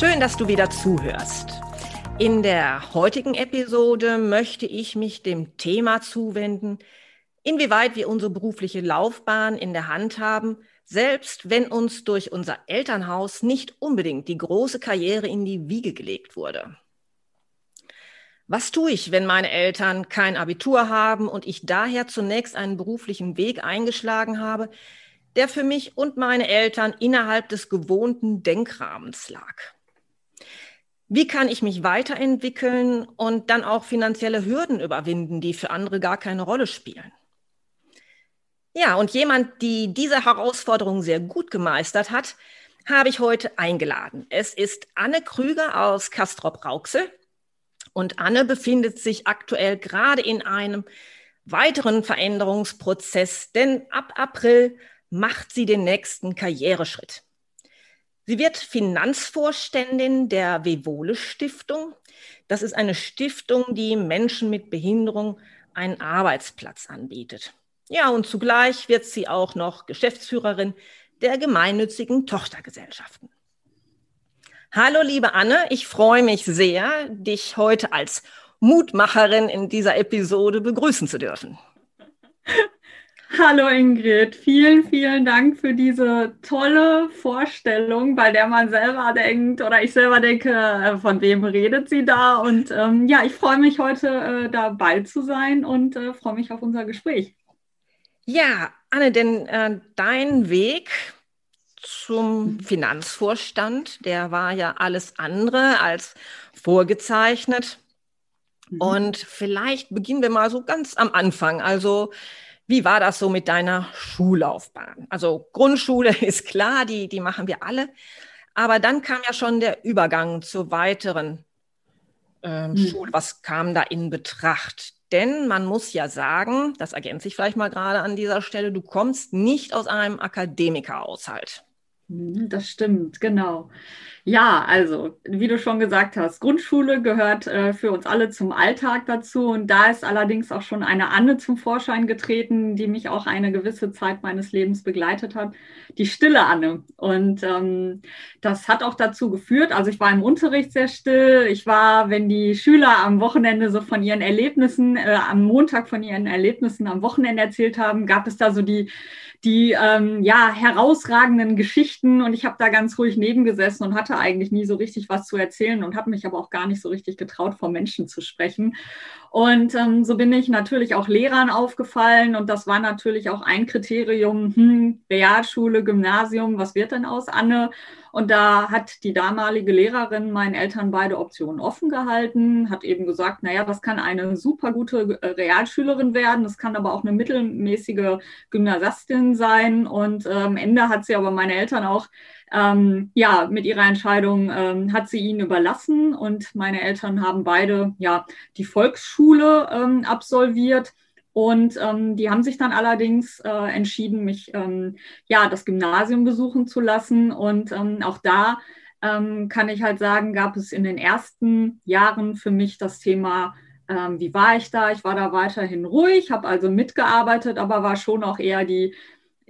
Schön, dass du wieder zuhörst. In der heutigen Episode möchte ich mich dem Thema zuwenden, inwieweit wir unsere berufliche Laufbahn in der Hand haben, selbst wenn uns durch unser Elternhaus nicht unbedingt die große Karriere in die Wiege gelegt wurde. Was tue ich, wenn meine Eltern kein Abitur haben und ich daher zunächst einen beruflichen Weg eingeschlagen habe, der für mich und meine Eltern innerhalb des gewohnten Denkrahmens lag? Wie kann ich mich weiterentwickeln und dann auch finanzielle Hürden überwinden, die für andere gar keine Rolle spielen? Ja, und jemand, die diese Herausforderung sehr gut gemeistert hat, habe ich heute eingeladen. Es ist Anne Krüger aus Kastrop-Rauxel. Und Anne befindet sich aktuell gerade in einem weiteren Veränderungsprozess, denn ab April macht sie den nächsten Karriereschritt. Sie wird Finanzvorständin der Vevole Stiftung. Das ist eine Stiftung, die Menschen mit Behinderung einen Arbeitsplatz anbietet. Ja, und zugleich wird sie auch noch Geschäftsführerin der gemeinnützigen Tochtergesellschaften. Hallo, liebe Anne, ich freue mich sehr, dich heute als Mutmacherin in dieser Episode begrüßen zu dürfen. Hallo Ingrid, vielen, vielen Dank für diese tolle Vorstellung, bei der man selber denkt oder ich selber denke, äh, von wem redet sie da? Und ähm, ja, ich freue mich heute äh, dabei zu sein und äh, freue mich auf unser Gespräch. Ja, Anne, denn äh, dein Weg zum. Finanzvorstand, der war ja alles andere als vorgezeichnet. Mhm. Und vielleicht beginnen wir mal so ganz am Anfang. Also wie war das so mit deiner Schullaufbahn? Also Grundschule ist klar, die, die machen wir alle. Aber dann kam ja schon der Übergang zur weiteren ähm, hm. Schule. Was kam da in Betracht? Denn man muss ja sagen, das ergänze ich vielleicht mal gerade an dieser Stelle, du kommst nicht aus einem Akademikerhaushalt. Hm, das stimmt, genau. Ja, also wie du schon gesagt hast, Grundschule gehört äh, für uns alle zum Alltag dazu. Und da ist allerdings auch schon eine Anne zum Vorschein getreten, die mich auch eine gewisse Zeit meines Lebens begleitet hat, die stille Anne. Und ähm, das hat auch dazu geführt, also ich war im Unterricht sehr still. Ich war, wenn die Schüler am Wochenende so von ihren Erlebnissen, äh, am Montag von ihren Erlebnissen am Wochenende erzählt haben, gab es da so die die ähm, ja herausragenden Geschichten und ich habe da ganz ruhig nebengesessen und hatte eigentlich nie so richtig was zu erzählen und habe mich aber auch gar nicht so richtig getraut, vor Menschen zu sprechen. Und ähm, so bin ich natürlich auch Lehrern aufgefallen und das war natürlich auch ein Kriterium, hm, Realschule, Gymnasium, was wird denn aus Anne? Und da hat die damalige Lehrerin meinen Eltern beide Optionen offen gehalten, hat eben gesagt, naja, das kann eine super gute äh, Realschülerin werden, das kann aber auch eine mittelmäßige Gymnasiastin sein. Und äh, am Ende hat sie aber meine Eltern auch ähm, ja, mit ihrer Entscheidung ähm, hat sie ihn überlassen und meine Eltern haben beide ja die Volksschule ähm, absolviert. Und ähm, die haben sich dann allerdings äh, entschieden, mich ähm, ja das Gymnasium besuchen zu lassen. Und ähm, auch da ähm, kann ich halt sagen, gab es in den ersten Jahren für mich das Thema, ähm, wie war ich da? Ich war da weiterhin ruhig, habe also mitgearbeitet, aber war schon auch eher die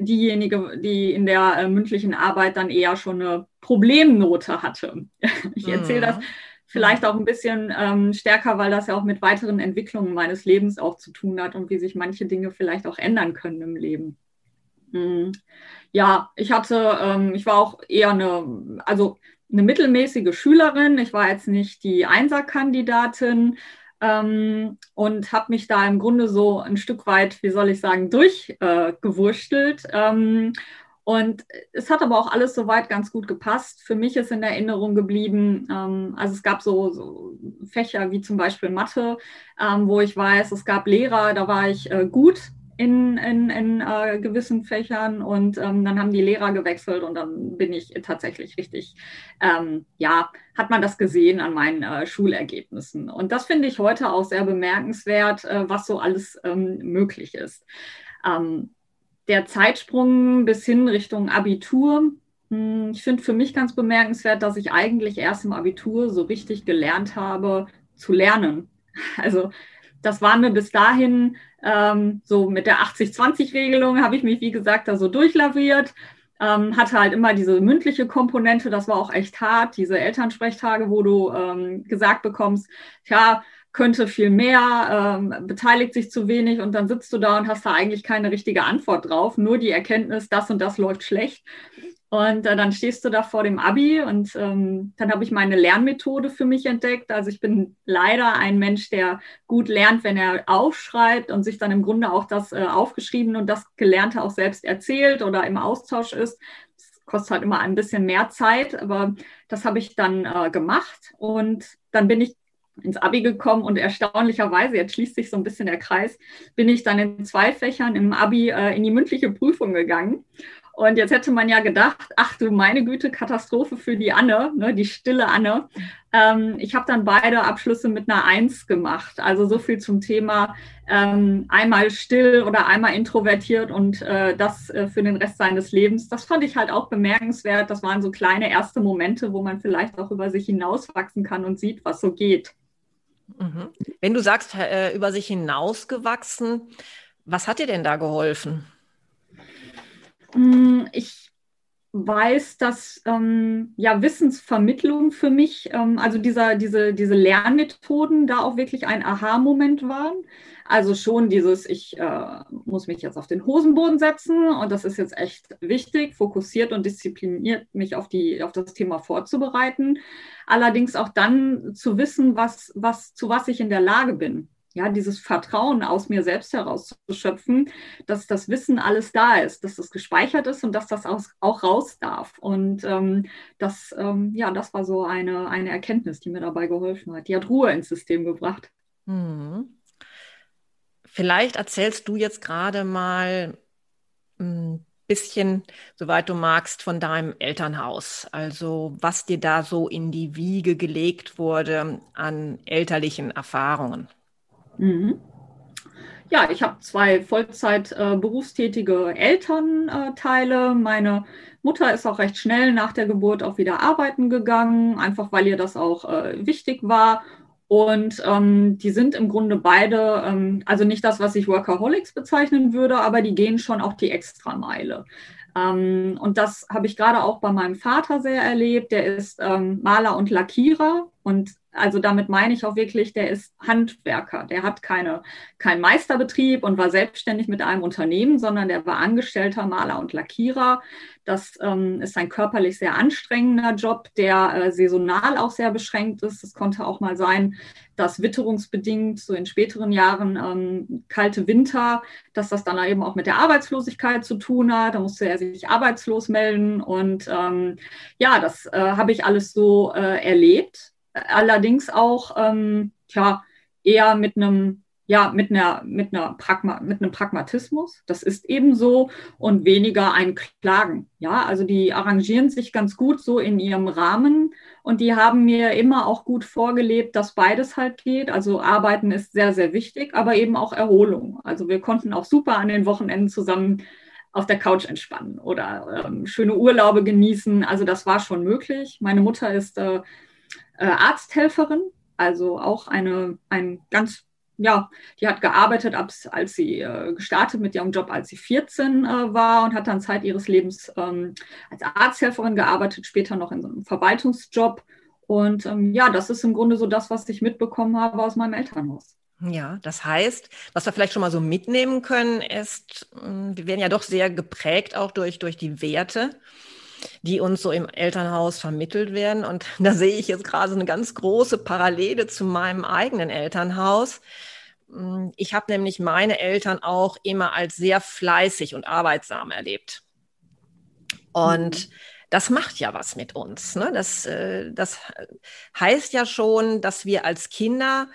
diejenige, die in der äh, mündlichen Arbeit dann eher schon eine Problemnote hatte. Ich erzähle das mhm vielleicht auch ein bisschen ähm, stärker, weil das ja auch mit weiteren Entwicklungen meines Lebens auch zu tun hat und wie sich manche Dinge vielleicht auch ändern können im Leben. Mhm. Ja, ich hatte, ähm, ich war auch eher eine, also eine mittelmäßige Schülerin. Ich war jetzt nicht die Einserkandidatin ähm, und habe mich da im Grunde so ein Stück weit, wie soll ich sagen, durchgewurschtelt. Äh, Und es hat aber auch alles soweit ganz gut gepasst. Für mich ist in Erinnerung geblieben, ähm, also es gab so, so, Fächer wie zum Beispiel Mathe, ähm, wo ich weiß, es gab Lehrer, da war ich äh, gut in, in, in äh, gewissen Fächern und ähm, dann haben die Lehrer gewechselt und dann bin ich tatsächlich richtig, ähm, ja, hat man das gesehen an meinen äh, Schulergebnissen. Und das finde ich heute auch sehr bemerkenswert, äh, was so alles ähm, möglich ist. Ähm, der Zeitsprung bis hin Richtung Abitur, hm, ich finde für mich ganz bemerkenswert, dass ich eigentlich erst im Abitur so richtig gelernt habe zu lernen. Also das war mir bis dahin ähm, so mit der 80-20-Regelung habe ich mich, wie gesagt, da so durchlaviert. Ähm, hatte halt immer diese mündliche Komponente, das war auch echt hart, diese Elternsprechtage, wo du ähm, gesagt bekommst, ja, könnte viel mehr, ähm, beteiligt sich zu wenig und dann sitzt du da und hast da eigentlich keine richtige Antwort drauf, nur die Erkenntnis, das und das läuft schlecht. Und äh, dann stehst du da vor dem Abi und ähm, dann habe ich meine Lernmethode für mich entdeckt. Also ich bin leider ein Mensch, der gut lernt, wenn er aufschreibt und sich dann im Grunde auch das äh, aufgeschrieben und das Gelernte auch selbst erzählt oder im Austausch ist. Das kostet halt immer ein bisschen mehr Zeit, aber das habe ich dann äh, gemacht und dann bin ich ins Abi gekommen und erstaunlicherweise, jetzt schließt sich so ein bisschen der Kreis, bin ich dann in zwei Fächern im Abi äh, in die mündliche Prüfung gegangen. Und jetzt hätte man ja gedacht, ach du meine Güte, Katastrophe für die Anne, ne, die stille Anne. Ähm, ich habe dann beide Abschlüsse mit einer Eins gemacht. Also so viel zum Thema ähm, einmal still oder einmal introvertiert und äh, das äh, für den Rest seines Lebens. Das fand ich halt auch bemerkenswert. Das waren so kleine erste Momente, wo man vielleicht auch über sich hinauswachsen kann und sieht, was so geht. Mhm. Wenn du sagst, äh, über sich hinausgewachsen, was hat dir denn da geholfen? Mm, ich weiß, dass ähm, ja Wissensvermittlung für mich, ähm, also dieser, diese, diese Lernmethoden da auch wirklich ein Aha-Moment waren. Also schon dieses, ich äh, muss mich jetzt auf den Hosenboden setzen und das ist jetzt echt wichtig, fokussiert und diszipliniert mich auf, die, auf das Thema vorzubereiten. Allerdings auch dann zu wissen, was, was, zu was ich in der Lage bin ja, dieses Vertrauen aus mir selbst herauszuschöpfen, dass das Wissen alles da ist, dass das gespeichert ist und dass das auch, raus darf. Und ähm, das, ähm, ja, das war so eine, eine Erkenntnis, die mir dabei geholfen hat. Die hat Ruhe ins System gebracht. Hm. Vielleicht erzählst du jetzt gerade mal ein bisschen, soweit du magst, von deinem Elternhaus. Also was dir da so in die Wiege gelegt wurde an elterlichen Erfahrungen. Mhm. Ja, ich habe zwei Vollzeit äh, berufstätige Elternteile. Meine Mutter ist auch recht schnell nach der Geburt auch wieder arbeiten gegangen, einfach weil ihr das auch äh, wichtig war. Und ähm, die sind im Grunde beide, ähm, also nicht das, was ich Workaholics bezeichnen würde, aber die gehen schon auch die Extrameile. Ähm, und das habe ich gerade auch bei meinem Vater sehr erlebt. Der ist ähm, Maler und Lackierer und also damit meine ich auch wirklich, der ist Handwerker. Der hat keine, keinen Meisterbetrieb und war selbstständig mit einem Unternehmen, sondern der war Angestellter Maler und Lackierer. Das ähm, ist ein körperlich sehr anstrengender Job, der äh, saisonal auch sehr beschränkt ist. Es konnte auch mal sein, dass witterungsbedingt so in späteren Jahren ähm, kalte Winter, dass das dann eben auch mit der Arbeitslosigkeit zu tun hat. Da musste er sich arbeitslos melden. Und ähm, ja, das äh, habe ich alles so äh, erlebt allerdings auch ähm, tja, eher mit einem ja, mit, einer, mit, einer Pragma, mit einem Pragmatismus, das ist eben so, und weniger ein Klagen. Ja, also die arrangieren sich ganz gut so in ihrem Rahmen und die haben mir immer auch gut vorgelebt, dass beides halt geht. Also Arbeiten ist sehr, sehr wichtig, aber eben auch Erholung. Also wir konnten auch super an den Wochenenden zusammen auf der Couch entspannen oder ähm, schöne Urlaube genießen. Also das war schon möglich. Meine Mutter ist äh, äh, Arzthelferin, also auch eine, ein ganz, ja, die hat gearbeitet, als sie äh, gestartet mit ihrem Job, als sie 14 äh, war und hat dann Zeit ihres Lebens ähm, als Arzthelferin gearbeitet, später noch in so einem Verwaltungsjob. Und ähm, ja, das ist im Grunde so das, was ich mitbekommen habe aus meinem Elternhaus. Ja, das heißt, was wir vielleicht schon mal so mitnehmen können, ist, hm, wir werden ja doch sehr geprägt auch durch, durch die Werte die uns so im Elternhaus vermittelt werden. Und da sehe ich jetzt gerade so eine ganz große Parallele zu meinem eigenen Elternhaus. Mm, ich habe nämlich meine Eltern auch immer als sehr fleißig und arbeitsam erlebt. Und mhm. das macht ja was mit uns. Ne? Das, äh, das heißt ja schon, dass wir als Kinder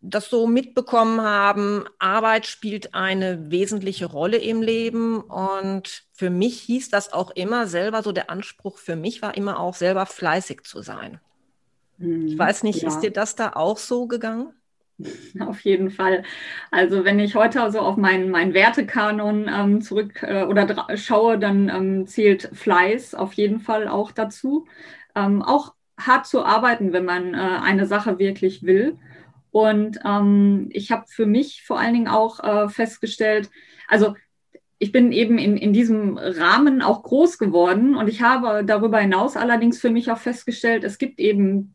das so mitbekommen haben, Arbeit spielt eine wesentliche Rolle im Leben. Und für mich hieß das auch immer selber, so der Anspruch für mich war immer auch selber fleißig zu sein. Ich mhm. weiß nicht, ja. ist dir das da auch so gegangen? Auf jeden Fall. Also wenn ich heute also auf meinen, meinen Wertekanon ähm, zurück äh, oder schaue, dann ähm, zählt Fleiß auf jeden Fall auch dazu. Ähm, auch hart zu arbeiten, wenn man äh, eine Sache wirklich will. Und ähm, ich habe für mich vor allen Dingen auch äh, festgestellt, also ich bin eben in, in diesem Rahmen auch groß geworden und ich habe darüber hinaus allerdings für mich auch festgestellt, es gibt eben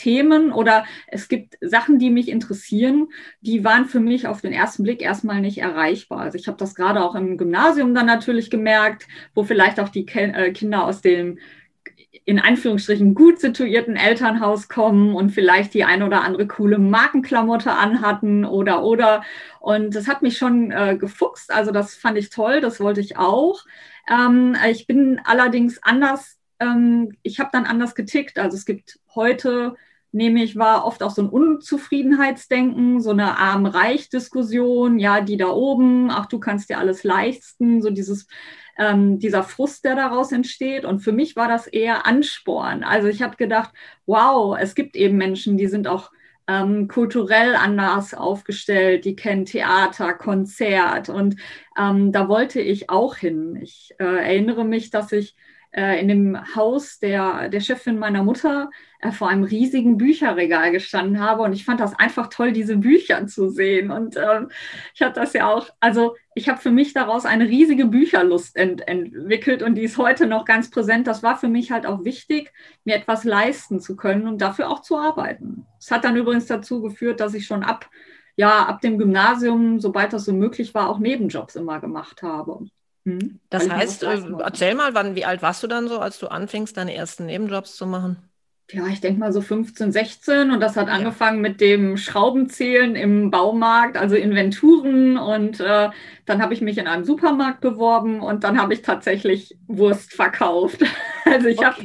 Themen oder es gibt Sachen, die mich interessieren, die waren für mich auf den ersten Blick erstmal nicht erreichbar. Also ich habe das gerade auch im Gymnasium dann natürlich gemerkt, wo vielleicht auch die äh, Kinder aus dem in Anführungsstrichen gut situierten Elternhaus kommen und vielleicht die ein oder andere coole Markenklamotte anhatten oder oder. Und das hat mich schon äh, gefuchst. Also das fand ich toll, das wollte ich auch. Ähm, ich bin allerdings anders, ähm, ich habe dann anders getickt. Also es gibt heute nehme ich, war oft auch so ein Unzufriedenheitsdenken, so eine Arm-Reich-Diskussion, ja, die da oben, ach, du kannst dir alles leisten, so dieses, ähm, dieser Frust, der daraus entsteht. Und für mich war das eher Ansporn. Also ich habe gedacht, wow, es gibt eben Menschen, die sind auch ähm, kulturell anders aufgestellt, die kennen Theater, Konzert und ähm, da wollte ich auch hin. Ich äh, erinnere mich, dass ich in dem Haus der, der Chefin meiner Mutter äh, vor einem riesigen Bücherregal gestanden habe. Und ich fand das einfach toll, diese Bücher zu sehen. Und ähm, ich habe das ja auch, also ich habe für mich daraus eine riesige Bücherlust ent entwickelt und die ist heute noch ganz präsent. Das war für mich halt auch wichtig, mir etwas leisten zu können und dafür auch zu arbeiten. Es hat dann übrigens dazu geführt, dass ich schon ab ja, ab dem Gymnasium, sobald das so möglich war, auch Nebenjobs immer gemacht habe. Hm? Das heißt, äh, erzähl mal, wann, wie alt warst du dann so, als du anfingst, deine ersten Nebenjobs zu machen? Ja, ich denke mal so 15, 16 und das hat ja. angefangen mit dem Schraubenzählen im Baumarkt, also Inventuren und äh, dann habe ich mich in einem Supermarkt beworben und dann habe ich tatsächlich Wurst verkauft. Also ich okay. habe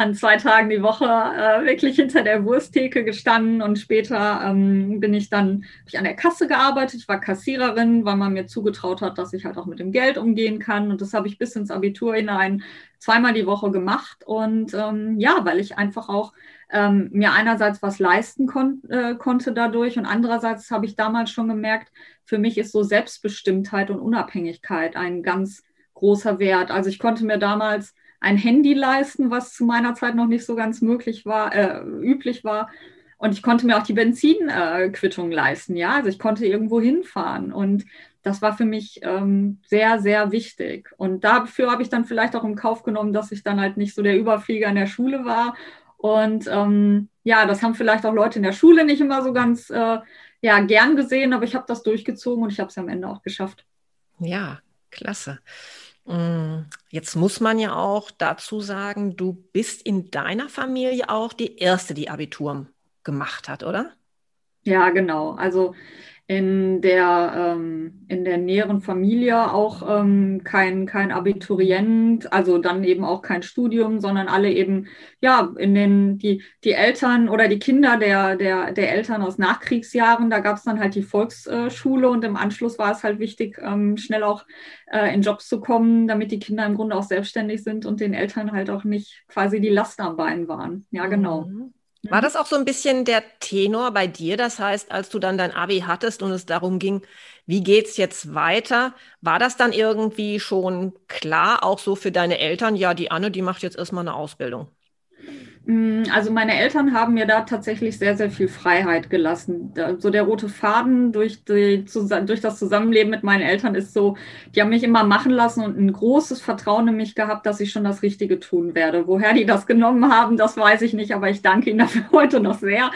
an zwei Tagen die Woche äh, wirklich hinter der Wursttheke gestanden und später ähm, bin ich dann ich an der Kasse gearbeitet. Ich war Kassiererin, weil man mir zugetraut hat, dass ich halt auch mit dem Geld umgehen kann. Und das habe ich bis ins Abitur hinein zweimal die Woche gemacht. Und ähm, ja, weil ich einfach auch ähm, mir einerseits was leisten kon äh, konnte dadurch und andererseits habe ich damals schon gemerkt, für mich ist so Selbstbestimmtheit und Unabhängigkeit ein ganz großer Wert. Also ich konnte mir damals ein Handy leisten, was zu meiner Zeit noch nicht so ganz möglich war, äh, üblich war. Und ich konnte mir auch die Benzinquittung äh, leisten, ja. Also ich konnte irgendwo hinfahren. Und das war für mich ähm, sehr, sehr wichtig. Und dafür habe ich dann vielleicht auch im Kauf genommen, dass ich dann halt nicht so der Überflieger in der Schule war. Und ähm, ja, das haben vielleicht auch Leute in der Schule nicht immer so ganz äh, ja, gern gesehen, aber ich habe das durchgezogen und ich habe es am Ende auch geschafft. Ja, klasse. Mm, jetzt muss man ja auch dazu sagen, du bist in deiner Familie auch die erste, die Abitur gemacht hat, oder? Ja, genau. Also in der, ähm, in der näheren Familie auch ähm, kein, kein Abiturient, also dann eben auch kein Studium, sondern alle eben, ja, in den, die, die Eltern oder die Kinder der, der, der Eltern aus Nachkriegsjahren, da gab es dann halt die Volksschule und im Anschluss war es halt wichtig, ähm, schnell auch äh, in Jobs zu kommen, damit die Kinder im Grunde auch selbstständig sind und den Eltern halt auch nicht quasi die Last am Bein waren. Ja, genau. Mhm. War mhm. das auch so ein bisschen der Tenor bei dir? Das heißt, als du dann dein Abi hattest und es darum ging, wie geht's jetzt weiter, war das dann irgendwie schon klar, auch so für deine Eltern? Ja, die Anne, die macht jetzt erstmal eine Ausbildung. Mm, also meine Eltern haben mir da tatsächlich sehr, sehr viel Freiheit gelassen. So der rote Faden durch, die, durch das Zusammenleben mit meinen Eltern ist so, die haben mich immer machen lassen und ein großes Vertrauen in mich gehabt, dass ich schon das Richtige tun werde. Woher die das genommen haben, das weiß ich nicht, aber ich danke ihnen dafür heute noch sehr.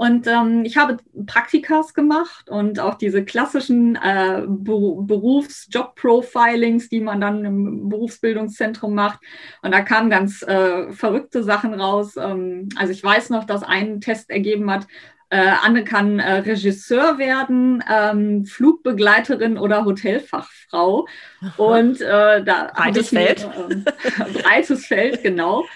Und ähm, ich habe Praktikas gemacht und auch diese klassischen äh, Berufs-Job-Profilings, die man dann im Berufsbildungszentrum macht. Und da kamen ganz äh, verrückte Sachen raus. Ähm, also ich weiß noch, dass ein Test ergeben hat, Äh, Anne kann äh, Regisseur werden, ähm, Flugbegleiterin oder Hotelfachfrau. Und äh, da breites Feld. Mir, äh, breites Feld, genau.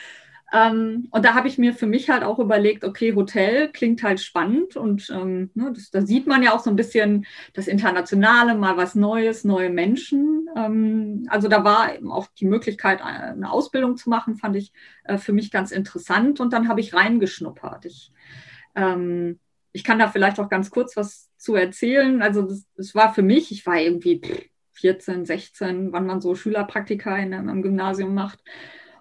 Ähm, und da habe ich mir für mich halt auch überlegt, okay, Hotel klingt halt spannend und ähm, ne, das, da sieht man ja auch so ein bisschen das Internationale, mal was Neues, neue Menschen. Ähm, also da war auch die Möglichkeit, äh, eine Ausbildung zu machen, fand ich äh, für mich ganz interessant und dann habe ich reingeschnuppert. Ich, ähm, ich kann da vielleicht auch ganz kurz was zu erzählen. Also das war für mich, ich war irgendwie 14, 16, wann man so Schülerpraktika in einem Gymnasium macht.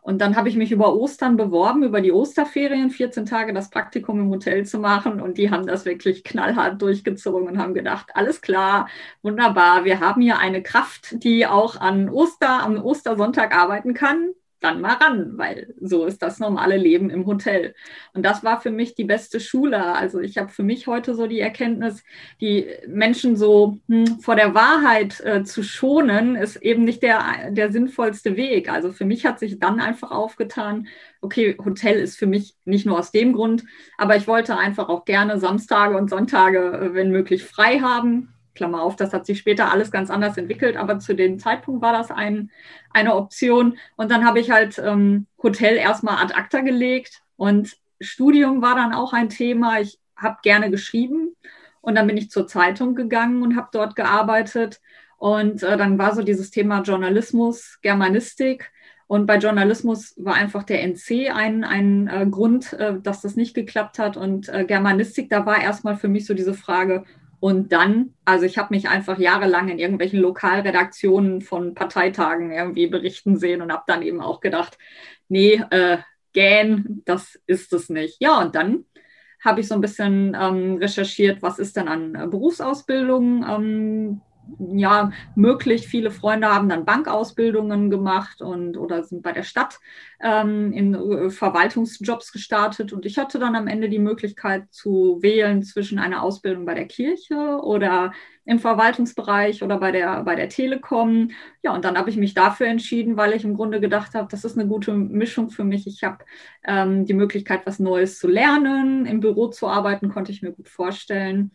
Und dann habe ich mich über Ostern beworben, über die Osterferien, 14 Tage das Praktikum im Hotel zu machen. Und die haben das wirklich knallhart durchgezogen und haben gedacht, alles klar, wunderbar, wir haben hier eine Kraft, die auch an Oster, am Ostersonntag arbeiten kann dann mal ran, weil so ist das normale Leben im Hotel. Und das war für mich die beste Schule. Also ich habe für mich heute so die Erkenntnis, die Menschen so hm, vor der Wahrheit äh, zu schonen, ist eben nicht der, der sinnvollste Weg. Also für mich hat sich dann einfach aufgetan, okay, Hotel ist für mich nicht nur aus dem Grund, aber ich wollte einfach auch gerne Samstage und Sonntage, äh, wenn möglich, frei haben Klammer auf, das hat sich später alles ganz anders entwickelt, aber zu dem Zeitpunkt war das ein, eine Option. Und dann habe ich halt ähm, Hotel erstmal ad acta gelegt und Studium war dann auch ein Thema. Ich habe gerne geschrieben und dann bin ich zur Zeitung gegangen und habe dort gearbeitet. Und äh, dann war so dieses Thema Journalismus, Germanistik. Und bei Journalismus war einfach der NC ein, ein äh, Grund, äh, dass das nicht geklappt hat. Und äh, Germanistik, da war erstmal für mich so diese Frage, und dann, also ich habe mich einfach jahrelang in irgendwelchen Lokalredaktionen von Parteitagen irgendwie berichten sehen und habe dann eben auch gedacht, nee, äh, gähn, das ist es nicht. Ja, und dann habe ich so ein bisschen ähm, recherchiert, was ist denn an äh, Berufsausbildung ähm, ja, möglich. Viele Freunde haben dann Bankausbildungen gemacht und oder sind bei der Stadt ähm, in äh, Verwaltungsjobs gestartet. Und ich hatte dann am Ende die Möglichkeit zu wählen zwischen einer Ausbildung bei der Kirche oder im Verwaltungsbereich oder bei der, bei der Telekom. Ja, und dann habe ich mich dafür entschieden, weil ich im Grunde gedacht habe, das ist eine gute Mischung für mich. Ich habe ähm, die Möglichkeit, was Neues zu lernen. Im Büro zu arbeiten, konnte ich mir gut vorstellen.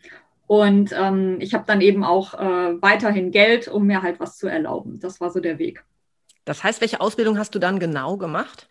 Und ähm, ich habe dann eben auch äh, weiterhin Geld, um mir halt was zu erlauben. Das war so der Weg. Das heißt, welche Ausbildung hast du dann genau gemacht?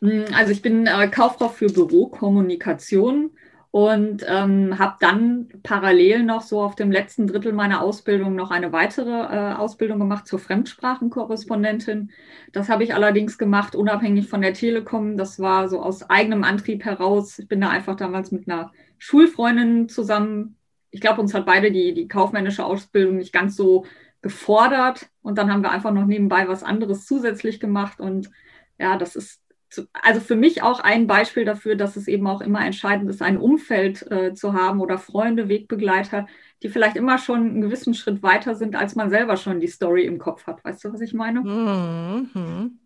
Hm, also ich bin äh, Kauffrau für Bürokommunikation und ähm, habe dann parallel noch so auf dem letzten Drittel meiner Ausbildung noch eine weitere äh, Ausbildung gemacht zur Fremdsprachenkorrespondentin. Das habe ich allerdings gemacht, unabhängig von der Telekom. Das war so aus eigenem Antrieb heraus. Ich bin da einfach damals mit einer Schulfreundin zusammen ich glaube, uns hat beide die, die kaufmännische Ausbildung nicht ganz so gefordert. Und dann haben wir einfach noch nebenbei was anderes zusätzlich gemacht. Und ja, das ist zu, also für mich auch ein Beispiel dafür, dass es eben auch immer entscheidend ist, ein Umfeld äh, zu haben oder Freunde, Wegbegleiter, die vielleicht immer schon einen gewissen Schritt weiter sind, als man selber schon die Story im Kopf hat. Weißt du, was ich meine? Mhm.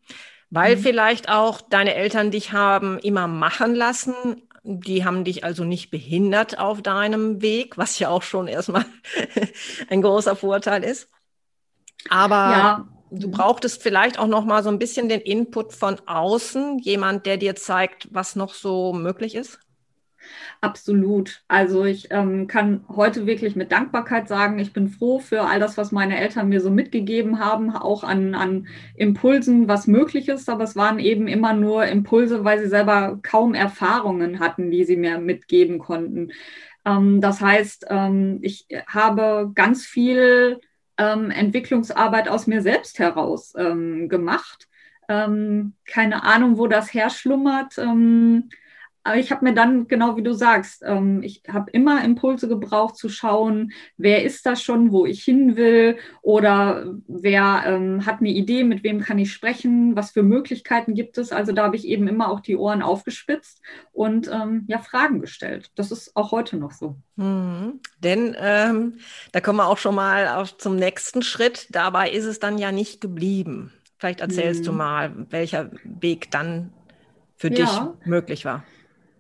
Weil mhm. vielleicht auch deine Eltern dich haben immer machen lassen, die haben dich also nicht behindert auf deinem Weg, was ja auch schon erstmal ein großer Vorteil ist. Aber ja. du brauchtest vielleicht auch noch mal so ein bisschen den Input von außen, jemand, der dir zeigt, was noch so möglich ist. Absolut. Also ich ähm, kann heute wirklich mit Dankbarkeit sagen, ich bin froh für all das, was meine Eltern mir so mitgegeben haben, auch an, an Impulsen, was möglich ist. Aber es waren eben immer nur Impulse, weil sie selber kaum Erfahrungen hatten, die sie mir mitgeben konnten. Ähm, das heißt, ähm, ich habe ganz viel ähm, Entwicklungsarbeit aus mir selbst heraus ähm, gemacht. Ähm, keine Ahnung, wo das herschlummert. Ähm, aber ich habe mir dann, genau wie du sagst, ähm, ich habe immer Impulse gebraucht zu schauen, wer ist das schon, wo ich hin will oder wer ähm, hat eine Idee, mit wem kann ich sprechen, was für Möglichkeiten gibt es. Also da habe ich eben immer auch die Ohren aufgespitzt und ähm, ja, Fragen gestellt. Das ist auch heute noch so. Mhm. Denn ähm, da kommen wir auch schon mal auf zum nächsten Schritt. Dabei ist es dann ja nicht geblieben. Vielleicht erzählst mhm. du mal, welcher Weg dann für ja. dich möglich war.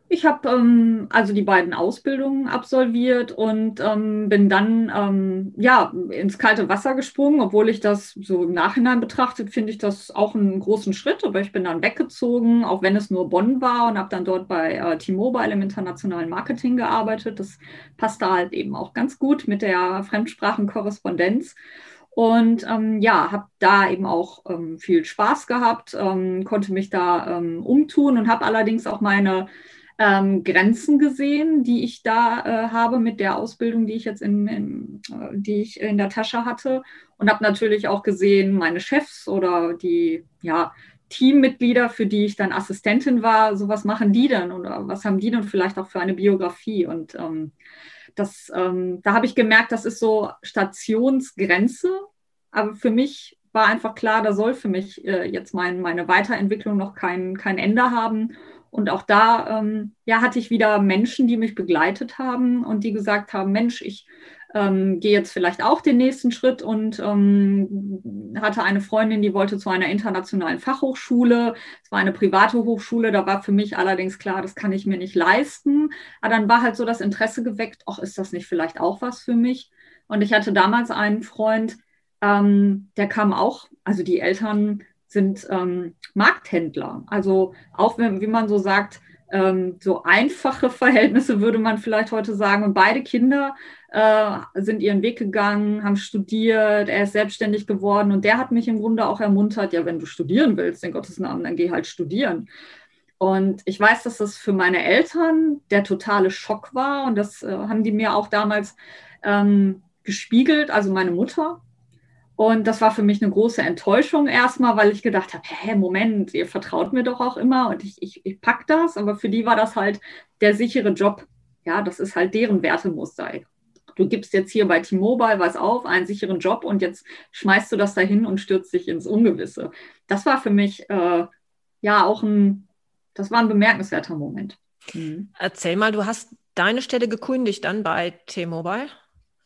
Ich habe ähm, also die beiden Ausbildungen absolviert und ähm, bin dann ähm, ja ins kalte Wasser gesprungen, obwohl ich das so im Nachhinein betrachtet finde ich das auch einen großen Schritt. Aber ich bin dann weggezogen, auch wenn es nur Bonn war und habe dann dort bei äh, T-Mobile im internationalen Marketing gearbeitet. Das passte halt eben auch ganz gut mit der Fremdsprachenkorrespondenz. Und ähm, ja, habe da eben auch ähm, viel Spaß gehabt, ähm, konnte mich da ähm, umtun und habe allerdings auch meine ähm, Grenzen gesehen, die ich da äh, habe mit der Ausbildung, die ich jetzt in, in äh, die ich in der Tasche hatte. Und habe natürlich auch gesehen, meine Chefs oder die ja, Teammitglieder, für die ich dann Assistentin war, so was machen die denn oder was haben die denn vielleicht auch für eine Biografie? Und ähm, das, ähm, da habe ich gemerkt, das ist so Stationsgrenze. Aber für mich war einfach klar, da soll für mich äh, jetzt mein, meine Weiterentwicklung noch kein, kein Ende haben. Und auch da ähm, ja, hatte ich wieder Menschen, die mich begleitet haben und die gesagt haben, Mensch, ich ähm, gehe jetzt vielleicht auch den nächsten Schritt und ähm, hatte eine Freundin, die wollte zu einer internationalen Fachhochschule. Es war eine private Hochschule, da war für mich allerdings klar, das kann ich mir nicht leisten. Aber dann war halt so das Interesse geweckt, ach, ist das nicht vielleicht auch was für mich? Und ich hatte damals einen Freund, ähm, der kam auch, also die Eltern sind ähm, Markthändler. Also auch wenn, wie man so sagt, ähm, so einfache Verhältnisse würde man vielleicht heute sagen. Und beide Kinder äh, sind ihren Weg gegangen, haben studiert, er ist selbstständig geworden und der hat mich im Grunde auch ermuntert, ja, wenn du studieren willst, in Gottes Namen, dann geh halt studieren. Und ich weiß, dass das für meine Eltern der totale Schock war und das äh, haben die mir auch damals ähm, gespiegelt, also meine Mutter, und das war für mich eine große Enttäuschung erstmal, weil ich gedacht habe, hä, Moment, ihr vertraut mir doch auch immer und ich, ich, ich pack das. Aber für die war das halt der sichere Job. Ja, das ist halt deren Wertemuster. Du gibst jetzt hier bei T-Mobile was auf, einen sicheren Job und jetzt schmeißt du das dahin und stürzt dich ins Ungewisse. Das war für mich äh, ja auch ein, das war ein bemerkenswerter Moment. Mhm. Erzähl mal, du hast deine Stelle gekündigt dann bei T-Mobile?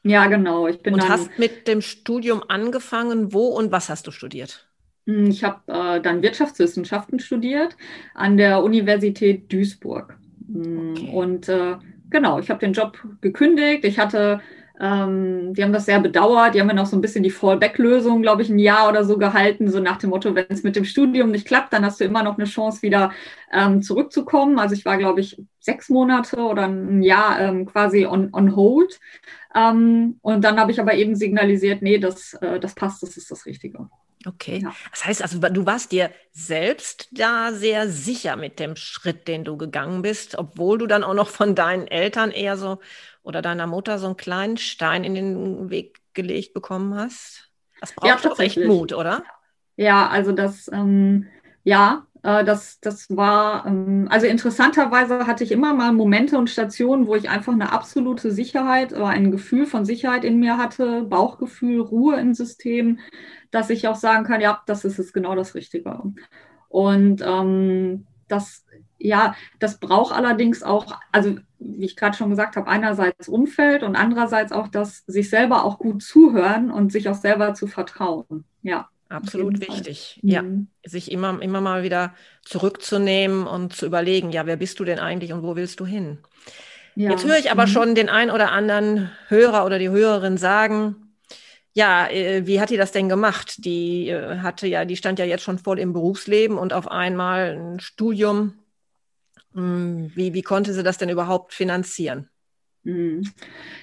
Ja, genau. Ich bin und dann, hast mit dem Studium angefangen. Wo und was hast du studiert? Hm, ich habe äh, dann Wirtschaftswissenschaften studiert an der Universität Duisburg. Hm, okay. Und äh, genau, ich habe den Job gekündigt. Ich hatte, ähm, die haben das sehr bedauert. Die haben mir noch so ein bisschen die Fallback-Lösung, glaube ich, ein Jahr oder so gehalten, so nach dem Motto, wenn es mit dem Studium nicht klappt, dann hast du immer noch eine Chance, wieder ähm, zurückzukommen. Also ich war, glaube ich, sechs Monate oder ein Jahr ähm, quasi on, on hold. Ähm, und dann habe ich aber eben signalisiert, nee, das, äh, das passt, das ist das Richtige. Okay. Ja. Das heißt also, du warst dir selbst da sehr sicher mit dem Schritt, den du gegangen bist, obwohl du dann auch noch von deinen Eltern eher so oder deiner Mutter so einen kleinen Stein in den Weg gelegt bekommen hast. Das braucht ja, doch echt Mut, oder? Ja, also das, ähm, ja, das, das war, ähm, also interessanterweise hatte ich immer mal Momente und Stationen, wo ich einfach eine absolute Sicherheit oder ein Gefühl von Sicherheit in mir hatte, Bauchgefühl, Ruhe im System, dass ich auch sagen kann, ja, das ist es genau das Richtige. Und ähm, das, ja, das braucht allerdings auch, also wie ich gerade schon gesagt habe, einerseits Umfeld und andererseits auch das sich selber auch gut zuhören und sich auch selber zu vertrauen. Ja. Absolut wichtig, mhm. ja. Sich immer, immer mal wieder zurückzunehmen und zu überlegen, ja, wer bist du denn eigentlich und wo willst du hin? Ja. Jetzt höre ich aber mhm. schon den ein oder anderen Hörer oder die Hörerin sagen, ja, äh, wie hat die das denn gemacht? Die äh, hatte ja, die stand ja jetzt schon voll im Berufsleben und auf einmal ein Studium. Hm, wie, wie konnte sie das denn überhaupt finanzieren? Mhm.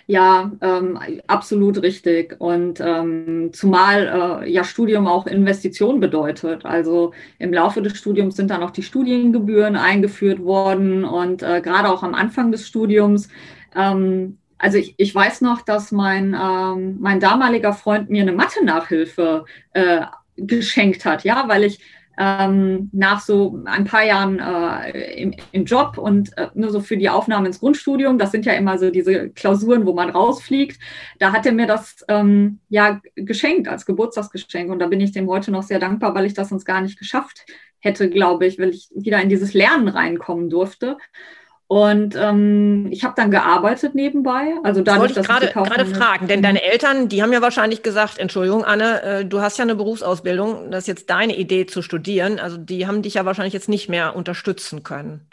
Ja, ähm, absolut richtig. Und ähm, zumal äh, ja Studium auch Investition bedeutet. Also im Laufe des Studiums sind dann auch die Studiengebühren eingeführt worden und äh, gerade auch am Anfang des Studiums. Ähm, also ich, ich weiß noch, dass mein, ähm, mein damaliger Freund mir eine Mathe-Nachhilfe äh, geschenkt hat, ja, weil ich ähm, nach so ein paar Jahren äh, im, im, Job und äh, nur so für die Aufnahme ins Grundstudium, das sind ja immer so diese Klausuren, wo man rausfliegt, da hat er mir das ähm, ja geschenkt als Geburtstagsgeschenk. Und da bin ich dem heute noch sehr dankbar, weil ich das sonst gar nicht geschafft hätte, glaube ich, weil ich wieder in dieses Lernen reinkommen durfte. Und ähm, ich habe dann gearbeitet nebenbei. Also dadurch, das wollte ich gerade fragen, denn deine Eltern, die haben ja wahrscheinlich gesagt, Entschuldigung, Anne, äh, du hast ja eine Berufsausbildung, das ist jetzt deine Idee zu studieren. Also die haben dich ja wahrscheinlich jetzt nicht mehr unterstützen können.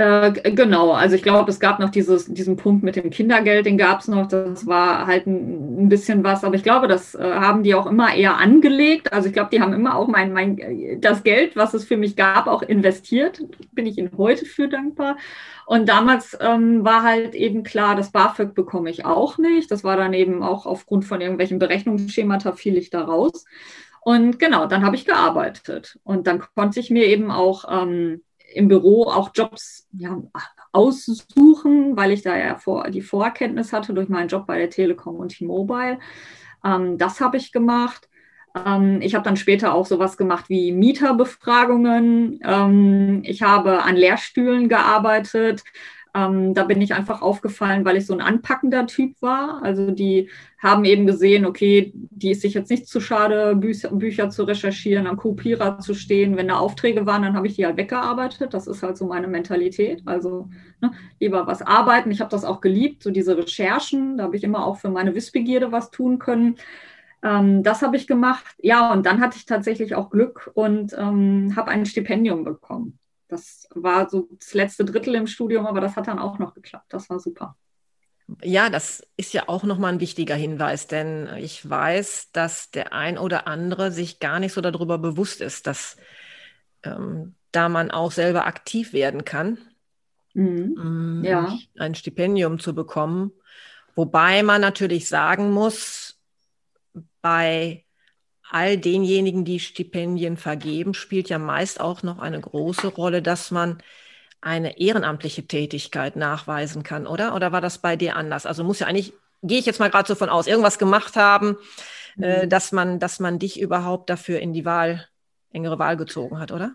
Äh, genau, also ich glaube, es gab noch dieses, diesen Punkt mit dem Kindergeld, den gab es noch, das war halt ein, ein, bisschen was, aber ich glaube, das äh, haben die auch immer eher angelegt. Also ich glaube, die haben immer auch mein, mein, das Geld, was es für mich gab, auch investiert. Bin ich ihnen heute für dankbar. Und damals ähm, war halt eben klar, das BAföG bekomme ich auch nicht. Das war dann eben auch aufgrund von irgendwelchen Berechnungsschemata fiel ich da raus. Und genau, dann habe ich gearbeitet. Und dann konnte ich mir eben auch ähm, im Büro auch Jobs ja, aussuchen, weil ich da ja vor, die Vorkenntnis hatte durch meinen Job bei der Telekom und T-Mobile. Ähm, das habe ich gemacht. Ähm, ich habe dann später auch sowas gemacht wie Mieterbefragungen. Ähm, ich habe an Lehrstühlen gearbeitet. Ähm, da bin ich einfach aufgefallen, weil ich so ein anpackender Typ war. Also die haben eben gesehen, okay, die ist sich jetzt nicht zu schade, Bücher, Bücher zu recherchieren, am Kopierer zu stehen. Wenn da Aufträge waren, dann habe ich die halt weggearbeitet. Das ist halt so meine Mentalität. Also ne, lieber was arbeiten. Ich habe das auch geliebt, so diese Recherchen. Da habe ich immer auch für meine Wissbegierde was tun können. Ähm, das habe ich gemacht. Ja, und dann hatte ich tatsächlich auch Glück und ähm, habe ein Stipendium bekommen. Das war so das letzte Drittel im Studium, aber das hat dann auch noch geklappt. Das war super. Ja, das ist ja auch nochmal ein wichtiger Hinweis, denn ich weiß, dass der ein oder andere sich gar nicht so darüber bewusst ist, dass ähm, da man auch selber aktiv werden kann, mhm. um ja. ein Stipendium zu bekommen. Wobei man natürlich sagen muss, bei all denjenigen, die Stipendien vergeben, spielt ja meist auch noch eine große Rolle, dass man eine ehrenamtliche Tätigkeit nachweisen kann, oder? Oder war das bei dir anders? Also muss ja eigentlich, gehe ich jetzt mal gerade so von aus, irgendwas gemacht haben, äh, mhm. äh, dass man, dass man dich überhaupt dafür in die Wahl, engere Wahl gezogen hat, oder?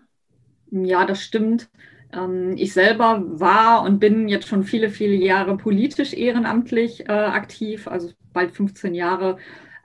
Ja, das stimmt. Ähm, ich selber war und bin jetzt schon viele, viele Jahre politisch ehrenamtlich äh, aktiv, also bald 15 Jahre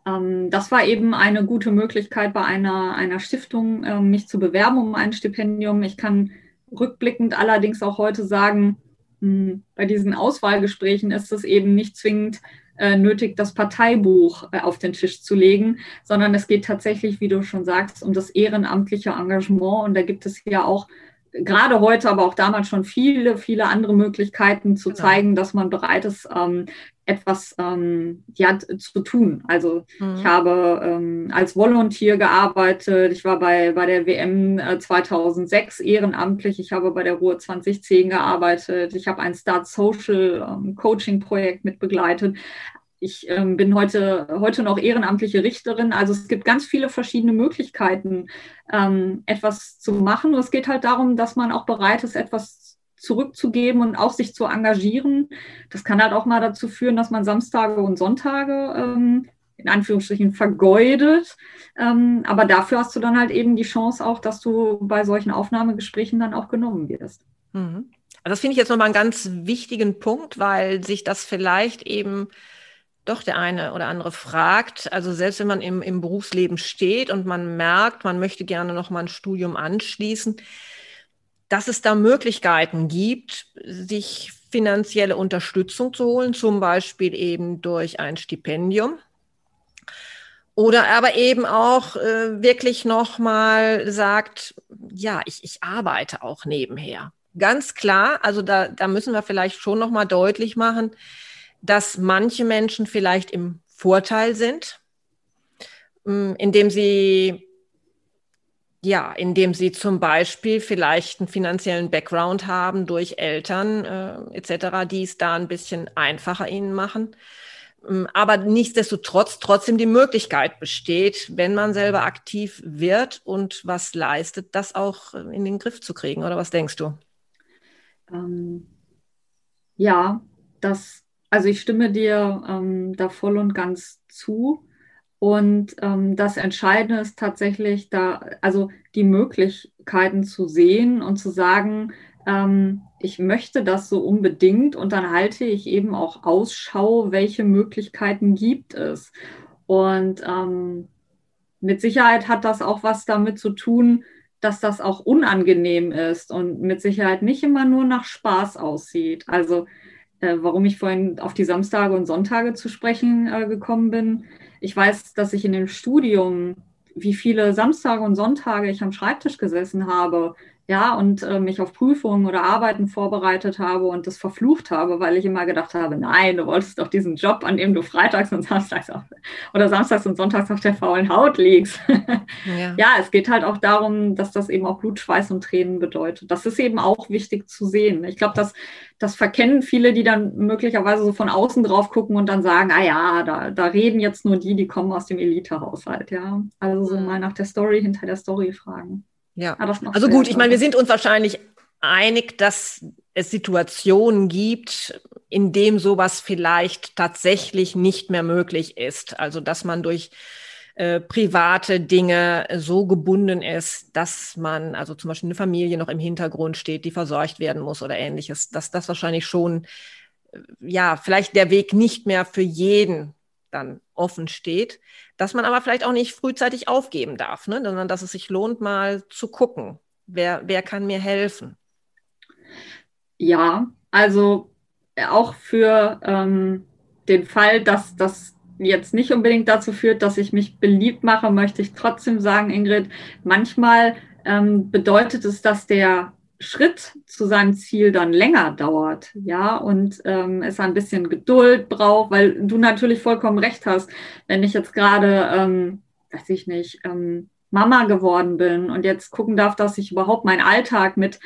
das war eben eine gute Möglichkeit bei einer, einer Stiftung, ähm, mich zu bewerben um ein Stipendium. Ich kann rückblickend allerdings auch heute sagen, hm, bei diesen Auswahlgesprächen ist es eben nicht zwingend äh, nötig, das Parteibuch äh, auf den Tisch zu legen, sondern es geht tatsächlich, wie du schon sagst, um das ehrenamtliche Engagement. Und da gibt es ja auch gerade heute, aber auch damals schon viele, viele andere Möglichkeiten zu genau. zeigen, dass man bereit ist, ähm, etwas ähm, ja, zu tun. Also mhm. ich habe ähm, als Volontier gearbeitet, ich war bei, bei der WM äh, 2006 ehrenamtlich, ich habe bei der Ruhr 2010 gearbeitet, ich habe ein Start Social ähm, Coaching Projekt mit begleitet. Ich ähm, bin heute, heute noch ehrenamtliche Richterin. Also es gibt ganz viele verschiedene Möglichkeiten, ähm, etwas zu machen. Und es geht halt darum, dass man auch bereit ist, etwas zurückzugeben und auch sich zu engagieren. Das kann halt auch mal dazu führen, dass man Samstage und Sonntage ähm, in Anführungsstrichen vergeudet. Ähm, aber dafür hast du dann halt eben die Chance auch, dass du bei solchen Aufnahmegesprächen dann auch genommen wirst. Mhm. Also das finde ich jetzt nochmal einen ganz wichtigen Punkt, weil sich das vielleicht eben doch der eine oder andere fragt. Also selbst wenn man im, im Berufsleben steht und man merkt, man möchte gerne noch mal ein Studium anschließen, dass es da Möglichkeiten gibt, sich finanzielle Unterstützung zu holen, zum Beispiel eben durch ein Stipendium. Oder aber eben auch äh, wirklich nochmal sagt, ja, ich, ich arbeite auch nebenher. Ganz klar, also da, da müssen wir vielleicht schon nochmal deutlich machen, dass manche Menschen vielleicht im Vorteil sind, mm, indem sie ja, indem sie zum Beispiel vielleicht einen finanziellen Background haben durch Eltern äh, etc., die es da ein bisschen einfacher ihnen machen. Ähm, aber nichtsdestotrotz trotzdem die Möglichkeit besteht, wenn man selber aktiv wird und was leistet, das auch in den Griff zu kriegen. Oder was denkst du? Ähm, ja, das, also ich stimme dir ähm, da voll und ganz zu. Und ähm, das Entscheidende ist tatsächlich da, also die Möglichkeiten zu sehen und zu sagen, ähm, ich möchte das so unbedingt und dann halte ich eben auch Ausschau, welche Möglichkeiten gibt es. Und ähm, mit Sicherheit hat das auch was damit zu tun, dass das auch unangenehm ist und mit Sicherheit nicht immer nur nach Spaß aussieht. Also äh, warum ich vorhin auf die Samstage und Sonntage zu sprechen äh, gekommen bin, ich weiß, dass ich in dem Studium, wie viele Samstage und Sonntage ich am Schreibtisch gesessen habe, ja, und äh, mich auf Prüfungen oder Arbeiten vorbereitet habe und das verflucht habe, weil ich immer gedacht habe, nein, du wolltest doch diesen Job, an dem du freitags und samstags auf, oder samstags und sonntags auf der faulen Haut liegst. Ja. ja, es geht halt auch darum, dass das eben auch Blut, Schweiß und Tränen bedeutet. Das ist eben auch wichtig zu sehen. Ich glaube, das, das verkennen viele, die dann möglicherweise so von außen drauf gucken und dann sagen, ah ja, da, da reden jetzt nur die, die kommen aus dem Elite-Haushalt, ja. Also so mhm. mal nach der Story hinter der Story fragen. Ja, also gut, ich meine, wir sind uns wahrscheinlich einig, dass es Situationen gibt, in dem sowas vielleicht tatsächlich nicht mehr möglich ist. Also dass man durch äh, private Dinge so gebunden ist, dass man, also zum Beispiel eine Familie noch im Hintergrund steht, die versorgt werden muss oder ähnliches, dass das wahrscheinlich schon, äh, ja, vielleicht der Weg nicht mehr für jeden dann offen steht, dass man aber vielleicht auch nicht frühzeitig aufgeben darf, ne? sondern dass es sich lohnt, mal zu gucken, wer, wer kann mir helfen. Ja, also auch für ähm, den Fall, dass das jetzt nicht unbedingt dazu führt, dass ich mich beliebt mache, möchte ich trotzdem sagen, Ingrid, manchmal ähm, bedeutet es, dass der Schritt zu seinem Ziel dann länger dauert, ja, und ähm, es ein bisschen Geduld braucht, weil du natürlich vollkommen recht hast, wenn ich jetzt gerade, ähm, weiß ich nicht, ähm, Mama geworden bin und jetzt gucken darf, dass ich überhaupt meinen Alltag mit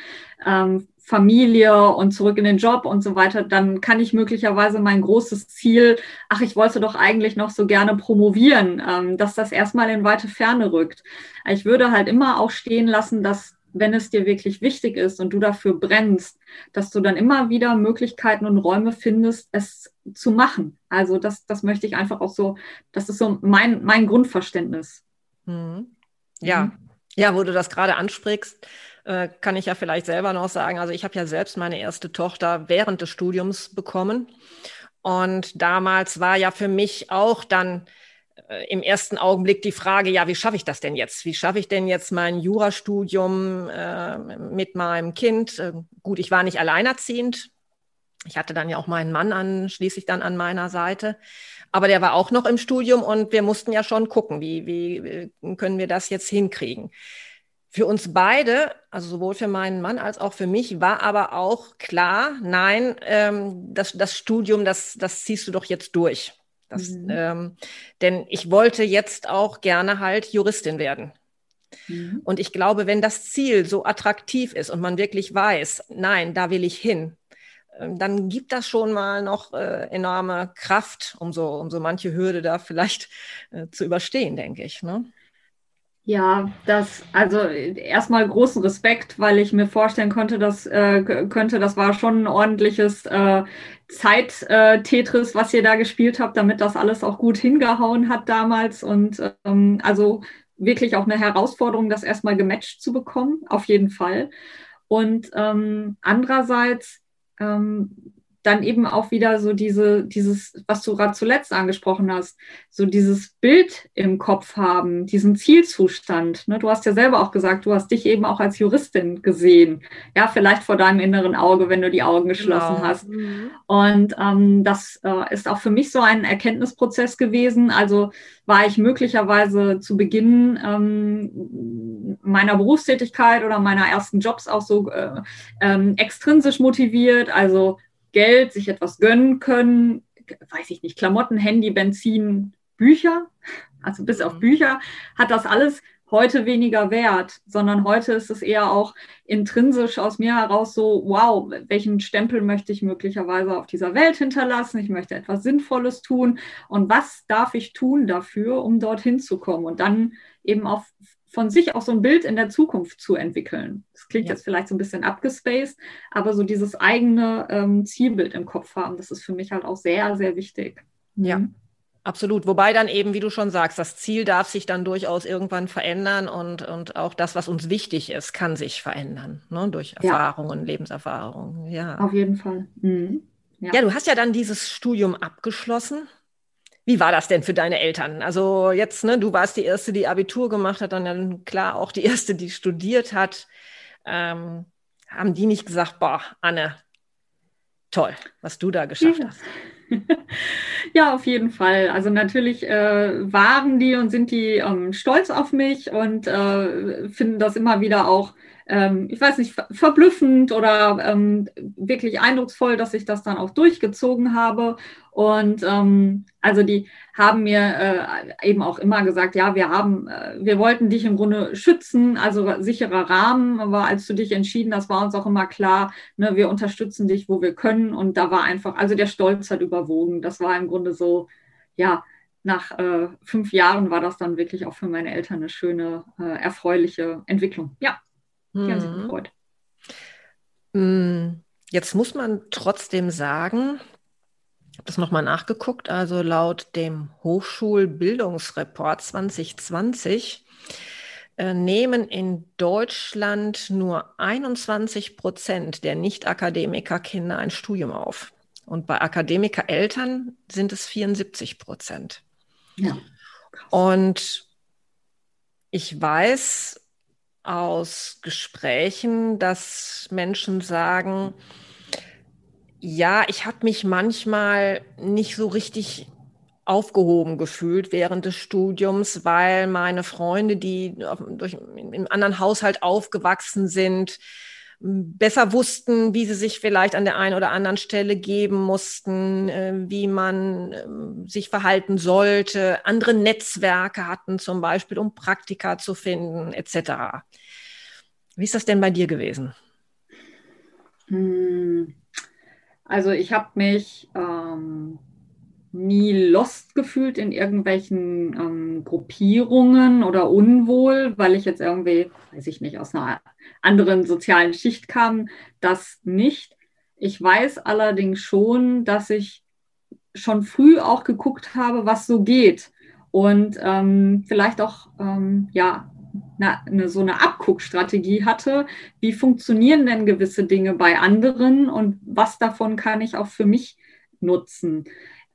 ähm, Familie und zurück in den Job und so weiter, dann kann ich möglicherweise mein großes Ziel, ach, ich wollte doch eigentlich noch so gerne promovieren, ähm, dass das erstmal in weite Ferne rückt. Ich würde halt immer auch stehen lassen, dass wenn es dir wirklich wichtig ist und du dafür brennst, dass du dann immer wieder Möglichkeiten und Räume findest, es zu machen. Also das, das möchte ich einfach auch so, das ist so mein, mein Grundverständnis. Mhm. Ja, mhm. ja, wo du das gerade ansprichst, äh, kann ich ja vielleicht selber noch sagen. Also ich habe ja selbst meine erste Tochter während des Studiums bekommen. Und damals war ja für mich auch dann im ersten Augenblick die Frage, ja, wie schaffe ich das denn jetzt? Wie schaffe ich denn jetzt mein Jurastudium äh, mit meinem Kind? Äh, gut, ich war nicht alleinerziehend. Ich hatte dann ja auch meinen Mann an, schließlich dann an meiner Seite. Aber der war auch noch im Studium und wir mussten ja schon gucken, wie, wie können wir das jetzt hinkriegen. Für uns beide, also sowohl für meinen Mann als auch für mich, war aber auch klar, nein, ähm, das, das Studium, das, das ziehst du doch jetzt durch. Das, mhm. ähm, denn ich wollte jetzt auch gerne halt Juristin werden. Mhm. Und ich glaube, wenn das Ziel so attraktiv ist und man wirklich weiß, nein, da will ich hin, ähm, dann gibt das schon mal noch äh, enorme Kraft, um so, um so manche Hürde da vielleicht äh, zu überstehen, denke ich. Ne? Ja, das, also erstmal großen Respekt, weil ich mir vorstellen konnte, dass äh, könnte, das war schon ein ordentliches äh, Zeit-Tetris, was ihr da gespielt habt, damit das alles auch gut hingehauen hat damals. Und ähm, also wirklich auch eine Herausforderung, das erstmal gematcht zu bekommen, auf jeden Fall. Und ähm, andererseits ähm, dann eben auch wieder so diese, dieses, was du gerade zuletzt angesprochen hast, so dieses Bild im Kopf haben, diesen Zielzustand. Ne? Du hast ja selber auch gesagt, du hast dich eben auch als Juristin gesehen. Ja, vielleicht vor deinem inneren Auge, wenn du die Augen geschlossen genau. hast. Mhm. Und ähm, das äh, ist auch für mich so ein Erkenntnisprozess gewesen. Also war ich möglicherweise zu Beginn ähm, meiner Berufstätigkeit oder meiner ersten Jobs auch so äh, ähm, extrinsisch motiviert, also Geld, sich etwas gönnen können, weiß ich nicht, Klamotten, Handy, Benzin, Bücher, also bis auf mhm. Bücher, hat das alles heute weniger wert, sondern heute ist es eher auch intrinsisch aus mir heraus so, wow, welchen Stempel möchte ich möglicherweise auf dieser Welt hinterlassen? Ich möchte etwas Sinnvolles tun. Und was darf ich tun dafür, um dorthin zu kommen? Und dann eben auf von sich auch so ein Bild in der Zukunft zu entwickeln. Das klingt ja. jetzt vielleicht so ein bisschen abgespaced, aber so dieses eigene ähm, Zielbild im Kopf haben, das ist für mich halt auch sehr, sehr wichtig. Ja. Mhm. Absolut. Wobei dann eben, wie du schon sagst, das Ziel darf sich dann durchaus irgendwann verändern und, und auch das, was uns wichtig ist, kann sich verändern, ne? durch Erfahrungen, ja. Lebenserfahrungen. Ja. Auf jeden Fall. Mhm. Ja. ja, du hast ja dann dieses Studium abgeschlossen. Wie war das denn für deine Eltern? Also jetzt, ne, du warst die erste, die Abitur gemacht hat und dann klar auch die erste, die studiert hat. Ähm, haben die nicht gesagt, boah, Anne, toll, was du da geschafft ja. hast? Ja, auf jeden Fall. Also natürlich äh, waren die und sind die ähm, stolz auf mich und äh, finden das immer wieder auch ähm, ich weiß nicht, verblüffend oder ähm, wirklich eindrucksvoll, dass ich das dann auch durchgezogen habe. Und ähm, also die haben mir äh, eben auch immer gesagt, ja, wir haben, äh, wir wollten dich im Grunde schützen, also sicherer Rahmen. Aber als du dich entschieden hast, war uns auch immer klar, ne, wir unterstützen dich, wo wir können. Und da war einfach, also der Stolz hat überwogen. Das war im Grunde so, ja, nach äh, fünf Jahren war das dann wirklich auch für meine Eltern eine schöne, äh, erfreuliche Entwicklung. Ja, die mhm. haben sich gefreut. Mm, jetzt muss man trotzdem sagen, ich habe das nochmal nachgeguckt, also laut dem Hochschulbildungsreport 2020 äh, nehmen in Deutschland nur 21 Prozent der Nicht-Akademiker-Kinder ein Studium auf. Und bei Akademiker-Eltern sind es 74 Prozent. Ja. Und ich weiß aus Gesprächen, dass Menschen sagen, ja, ich habe mich manchmal nicht so richtig aufgehoben gefühlt während des Studiums, weil meine Freunde, die durch, im anderen Haushalt aufgewachsen sind, besser wussten, wie sie sich vielleicht an der einen oder anderen Stelle geben mussten, äh, wie man ähm, sich verhalten sollte, andere Netzwerke hatten zum Beispiel, um Praktika zu finden, etc. Wie ist das denn bei dir gewesen? Hm. Also ich habe mich ähm, nie lost gefühlt in irgendwelchen ähm, Gruppierungen oder unwohl, weil ich jetzt irgendwie, weiß ich nicht, aus einer anderen sozialen Schicht kam. Das nicht. Ich weiß allerdings schon, dass ich schon früh auch geguckt habe, was so geht und ähm, vielleicht auch ähm, ja eine, eine, so eine Abguckstrategie hatte. Wie funktionieren denn gewisse Dinge bei anderen und was davon kann ich auch für mich nutzen?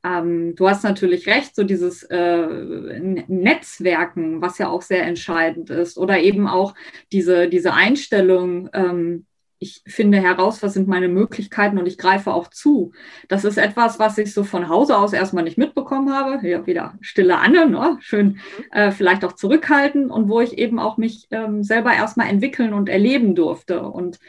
Ähm, du hast natürlich recht, so dieses äh, Netzwerken, was ja auch sehr entscheidend ist, oder eben auch diese, diese Einstellung, ähm, ich finde heraus, was sind meine Möglichkeiten und ich greife auch zu. Das ist etwas, was ich so von Hause aus erstmal nicht mitbekommen habe. Hier wieder stille Anne, ne? schön mhm. äh, vielleicht auch zurückhalten und wo ich eben auch mich ähm, selber erstmal entwickeln und erleben durfte. Und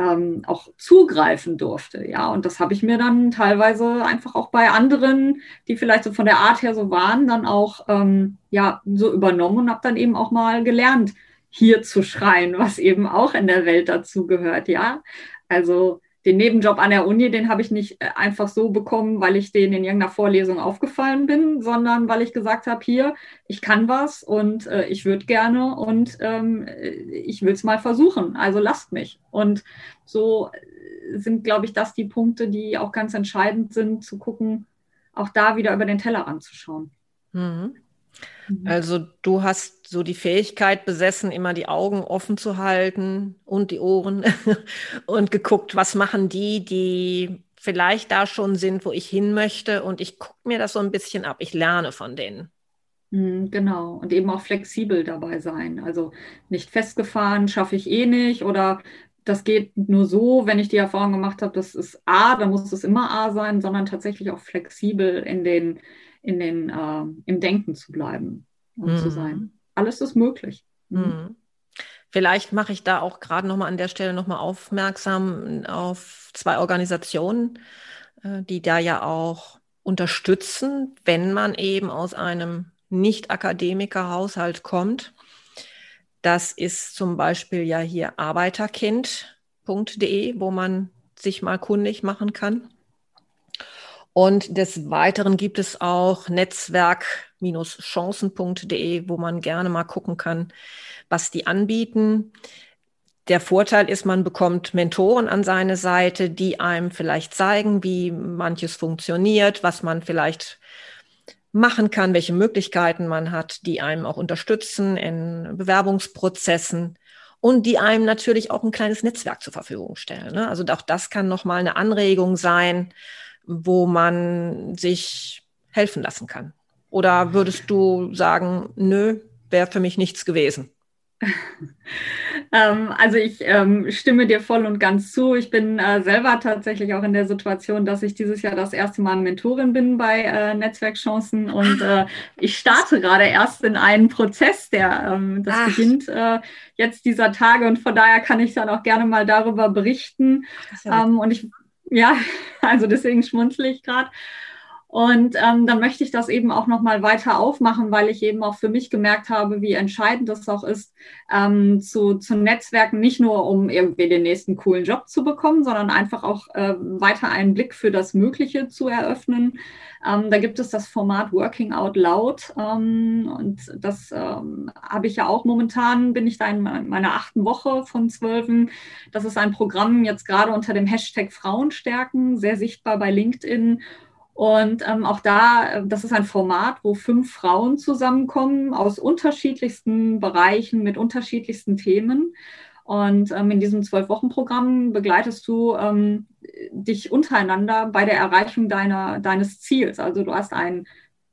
ähm, auch zugreifen durfte. Ja, und das habe ich mir dann teilweise einfach auch bei anderen, die vielleicht so von der Art her so waren, dann auch ähm, ja so übernommen und habe dann eben auch mal gelernt, hier zu schreien, was eben auch in der Welt dazu gehört. Ja, also den Nebenjob an der Uni, den habe ich nicht äh, einfach so bekommen, weil ich denen in irgendeiner Vorlesung aufgefallen bin, sondern weil ich gesagt habe, hier, ich kann was und äh, ich würde gerne und ähm, ich will es mal versuchen. Also lasst mich. Und so äh, sind, glaube ich, das die Punkte, die auch ganz entscheidend sind, zu gucken, auch da wieder über den Teller anzuschauen. Mhm. Mhm. Also du hast so die Fähigkeit besessen, immer die Augen offen zu halten und die Ohren und geguckt, was machen die, die vielleicht da schon sind, wo ich hin möchte und ich gucke mir das so ein bisschen ab. Ich lerne von denen. Mhm, genau, und eben auch flexibel dabei sein. Also nicht festgefahren, schaffe ich eh nicht oder das geht nur so, wenn ich die Erfahrung gemacht habe, das ist A, dann muss es immer A sein, sondern tatsächlich auch flexibel in den, in den, äh, im Denken zu bleiben und mhm. zu sein. Alles ist möglich. Mhm. mhm. Vielleicht mache ich da auch gerade nochmal an der Stelle nochmal aufmerksam auf zwei Organisationen, äh, die da ja auch unterstützen, wenn man eben aus einem Nicht-Akademiker-Haushalt kommt. Das ist zum Beispiel ja hier arbeiterkind.de, wo man sich mal kundig machen kann. Und des Weiteren gibt es auch Netzwerk-chancen.de, wo man gerne mal gucken kann, was die anbieten. Der Vorteil ist, man bekommt Mentoren an seine Seite, die einem vielleicht zeigen, wie manches funktioniert, was man vielleicht machen kann, welche Möglichkeiten man hat, die einem auch unterstützen in Bewerbungsprozessen und die einem natürlich auch ein kleines Netzwerk zur Verfügung stellen. Ne? Also auch das kann nochmal eine Anregung sein, wo man sich helfen lassen kann? Oder würdest du sagen, nö, wäre für mich nichts gewesen? ähm, also ich ähm, stimme dir voll und ganz zu. Ich bin äh, selber tatsächlich auch in der Situation, dass ich dieses Jahr das erste Mal Mentorin bin bei äh, Netzwerkchancen und äh, ich starte gerade erst in einen Prozess, der ähm, das Ach. beginnt äh, jetzt dieser Tage und von daher kann ich dann auch gerne mal darüber berichten. Ja ähm, und ich ja, also deswegen schmunzle ich gerade. Und ähm, dann möchte ich das eben auch nochmal weiter aufmachen, weil ich eben auch für mich gemerkt habe, wie entscheidend das auch ist, ähm, zu, zu Netzwerken, nicht nur um irgendwie den nächsten coolen Job zu bekommen, sondern einfach auch äh, weiter einen Blick für das Mögliche zu eröffnen. Ähm, da gibt es das Format Working Out Loud ähm, und das ähm, habe ich ja auch momentan, bin ich da in meiner achten Woche von zwölfen. Das ist ein Programm jetzt gerade unter dem Hashtag Frauenstärken, sehr sichtbar bei LinkedIn und ähm, auch da, äh, das ist ein Format, wo fünf Frauen zusammenkommen aus unterschiedlichsten Bereichen mit unterschiedlichsten Themen. Und ähm, in diesem Zwölf-Wochen-Programm begleitest du ähm, dich untereinander bei der Erreichung deiner, deines Ziels. Also du hast ein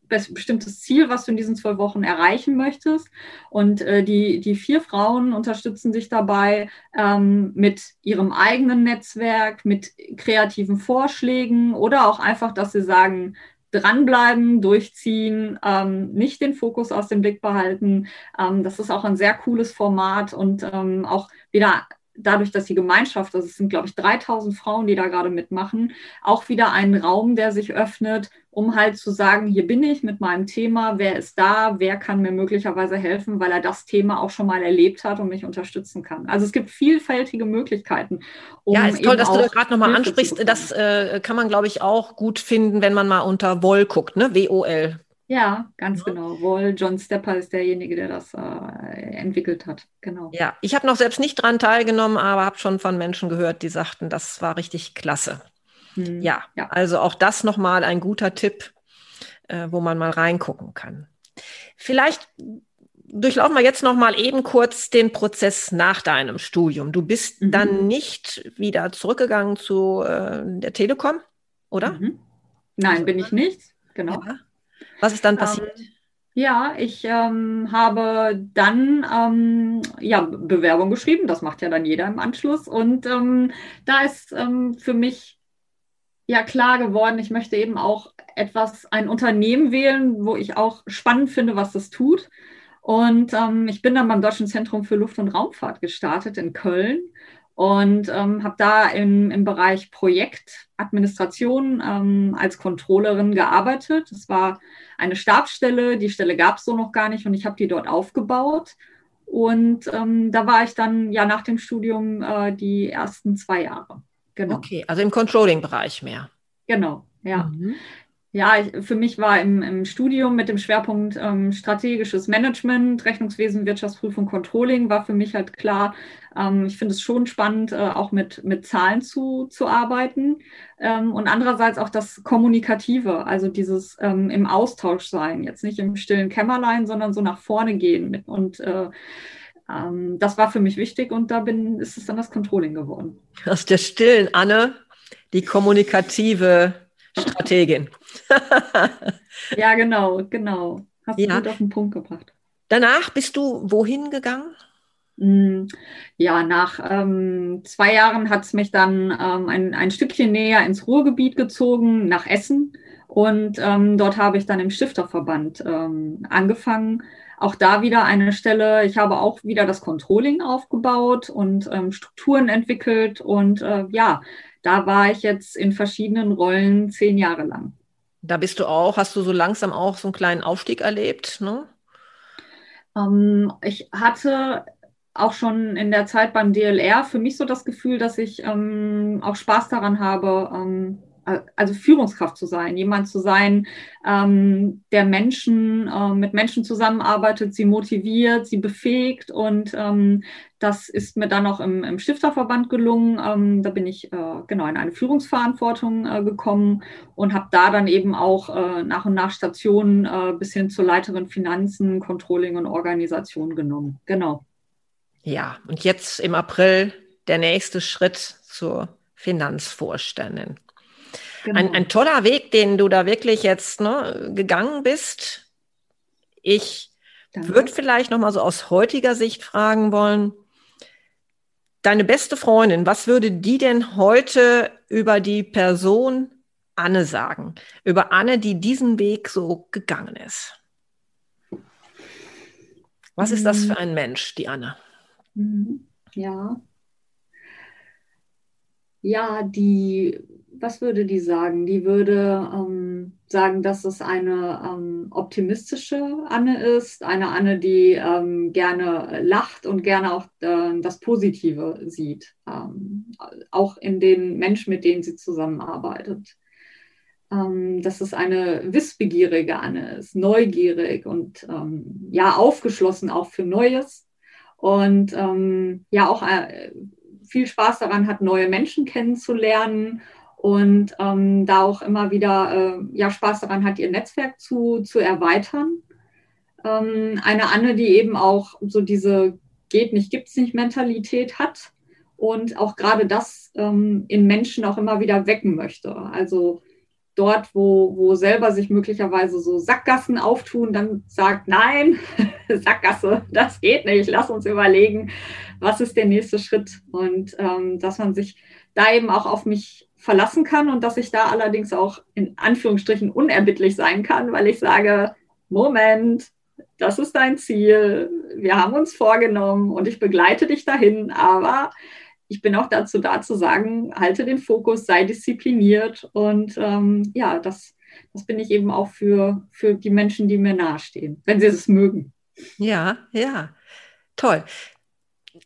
bestimmtes Ziel, was du in diesen zwölf Wochen erreichen möchtest. Und äh, die, die vier Frauen unterstützen sich dabei ähm, mit ihrem eigenen Netzwerk, mit kreativen Vorschlägen oder auch einfach, dass sie sagen, dranbleiben, durchziehen, ähm, nicht den Fokus aus dem Blick behalten. Ähm, das ist auch ein sehr cooles Format und ähm, auch wieder dadurch, dass die Gemeinschaft, das sind, glaube ich, 3000 Frauen, die da gerade mitmachen, auch wieder einen Raum, der sich öffnet, um halt zu sagen, hier bin ich mit meinem Thema, wer ist da, wer kann mir möglicherweise helfen, weil er das Thema auch schon mal erlebt hat und mich unterstützen kann. Also es gibt vielfältige Möglichkeiten. Um ja, ist toll, dass du das gerade nochmal ansprichst. Das äh, kann man, glaube ich, auch gut finden, wenn man mal unter WOL guckt, ne? W-O-L. Ja, ganz ja. genau. Wohl John Stepper ist derjenige, der das äh, entwickelt hat. Genau. Ja, ich habe noch selbst nicht dran teilgenommen, aber habe schon von Menschen gehört, die sagten, das war richtig klasse. Hm. Ja, ja, also auch das nochmal ein guter Tipp, äh, wo man mal reingucken kann. Vielleicht durchlaufen wir jetzt nochmal eben kurz den Prozess nach deinem Studium. Du bist mhm. dann nicht wieder zurückgegangen zu äh, der Telekom, oder? Mhm. Nein, bin ich nicht. Genau. Ja. Was ist dann ähm, passiert? Ähm, ja, ich ähm, habe dann ähm, ja, Bewerbung geschrieben. Das macht ja dann jeder im Anschluss. Und ähm, da ist ähm, für mich ja klar geworden, ich möchte eben auch etwas, ein Unternehmen wählen, wo ich auch spannend finde, was das tut. Und ähm, ich bin dann beim Deutschen Zentrum für Luft- und Raumfahrt gestartet in Köln und ähm, habe da im, im Bereich Projektadministration ähm, als Controllerin gearbeitet. Das war eine Stabsstelle, die Stelle gab es so noch gar nicht und ich habe die dort aufgebaut. Und ähm, da war ich dann ja nach dem Studium äh, die ersten zwei Jahre. Genau. Okay, also im Controlling-Bereich mehr. Genau, ja. Mhm. Ja, ich, für mich war im, im, Studium mit dem Schwerpunkt ähm, strategisches Management, Rechnungswesen, Wirtschaftsprüfung, Controlling, war für mich halt klar, ähm, ich finde es schon spannend, äh, auch mit, mit Zahlen zu, zu arbeiten. Ähm, und andererseits auch das Kommunikative, also dieses ähm, im Austausch sein, jetzt nicht im stillen Kämmerlein, sondern so nach vorne gehen. Mit, und äh, ähm, das war für mich wichtig und da bin, ist es dann das Controlling geworden. Aus der stillen Anne, die kommunikative Strategin. ja, genau, genau. Hast du gut auf den Punkt gebracht. Danach bist du wohin gegangen? Hm, ja, nach ähm, zwei Jahren hat es mich dann ähm, ein, ein Stückchen näher ins Ruhrgebiet gezogen, nach Essen. Und ähm, dort habe ich dann im Stifterverband ähm, angefangen. Auch da wieder eine Stelle, ich habe auch wieder das Controlling aufgebaut und ähm, Strukturen entwickelt. Und äh, ja, da war ich jetzt in verschiedenen Rollen zehn Jahre lang. Da bist du auch, hast du so langsam auch so einen kleinen Aufstieg erlebt, ne? Ähm, ich hatte auch schon in der Zeit beim DLR für mich so das Gefühl, dass ich ähm, auch Spaß daran habe, ähm, also Führungskraft zu sein, jemand zu sein, ähm, der Menschen äh, mit Menschen zusammenarbeitet, sie motiviert, sie befähigt und ähm, das ist mir dann auch im, im Stifterverband gelungen. Ähm, da bin ich äh, genau in eine Führungsverantwortung äh, gekommen und habe da dann eben auch äh, nach und nach Stationen äh, bis hin zur Leiterin Finanzen, Controlling und Organisation genommen. Genau. Ja, und jetzt im April der nächste Schritt zur Finanzvorständin. Genau. Ein, ein toller Weg, den du da wirklich jetzt ne, gegangen bist. Ich. Würde vielleicht noch mal so aus heutiger Sicht fragen wollen, deine beste Freundin, was würde die denn heute über die Person Anne sagen? Über Anne, die diesen Weg so gegangen ist? Was ist das für mhm. ein Mensch, die Anne? Mhm. Ja. Ja, die, was würde die sagen? Die würde ähm, sagen, dass es eine ähm, optimistische Anne ist, eine Anne, die ähm, gerne lacht und gerne auch äh, das Positive sieht, ähm, auch in den Menschen, mit denen sie zusammenarbeitet. Ähm, dass es eine wissbegierige Anne ist, neugierig und ähm, ja aufgeschlossen auch für Neues und ja auch äh, viel Spaß daran hat, neue Menschen kennenzulernen und ähm, da auch immer wieder äh, ja, Spaß daran hat, ihr Netzwerk zu, zu erweitern. Ähm, eine Anne, die eben auch so diese geht nicht, gibt's nicht Mentalität hat und auch gerade das ähm, in Menschen auch immer wieder wecken möchte. Also dort, wo, wo selber sich möglicherweise so Sackgassen auftun, dann sagt, nein, Sackgasse, das geht nicht, lass uns überlegen, was ist der nächste Schritt und ähm, dass man sich da eben auch auf mich verlassen kann und dass ich da allerdings auch in Anführungsstrichen unerbittlich sein kann, weil ich sage, Moment, das ist dein Ziel, wir haben uns vorgenommen und ich begleite dich dahin, aber ich bin auch dazu da zu sagen, halte den Fokus, sei diszipliniert und ähm, ja, das, das bin ich eben auch für, für die Menschen, die mir nahestehen, wenn sie es mögen. Ja, ja, toll.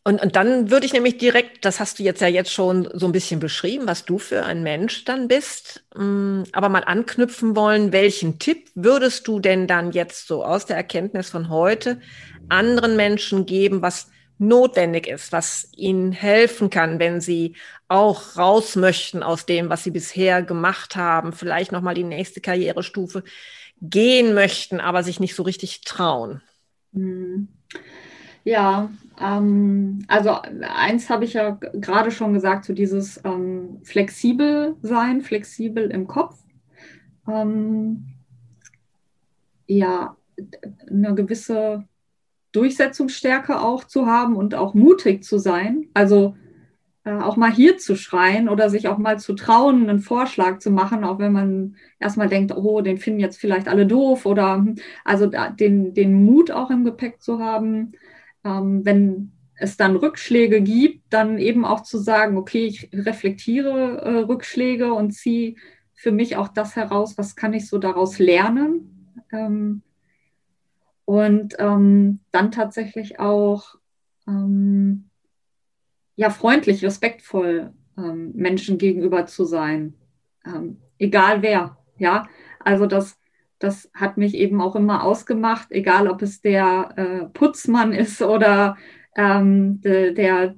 Und, und dann würde ich nämlich direkt, das hast du jetzt ja jetzt schon so ein bisschen beschrieben, was du für ein Mensch dann bist, mm, aber mal anknüpfen wollen, welchen Tipp würdest du denn dann jetzt so aus der Erkenntnis von heute anderen Menschen geben, was notwendig ist, was ihnen helfen kann, wenn sie auch raus möchten aus dem, was sie bisher gemacht haben, vielleicht nochmal die nächste Karrierestufe gehen möchten, aber sich nicht so richtig trauen. Hm. Ja, ähm, also eins habe ich ja gerade schon gesagt, so dieses ähm, flexibel sein, flexibel im Kopf. Ähm, ja, eine gewisse Durchsetzungsstärke auch zu haben und auch mutig zu sein. Also äh, auch mal hier zu schreien oder sich auch mal zu trauen, einen Vorschlag zu machen, auch wenn man erstmal denkt, oh, den finden jetzt vielleicht alle doof oder hm, also den, den Mut auch im Gepäck zu haben, ähm, wenn es dann Rückschläge gibt, dann eben auch zu sagen, okay, ich reflektiere äh, Rückschläge und ziehe für mich auch das heraus, was kann ich so daraus lernen. Ähm, und ähm, dann tatsächlich auch ähm, ja freundlich, respektvoll ähm, Menschen gegenüber zu sein, ähm, egal wer. Ja, also das, das hat mich eben auch immer ausgemacht, egal ob es der äh, Putzmann ist oder ähm, de, der,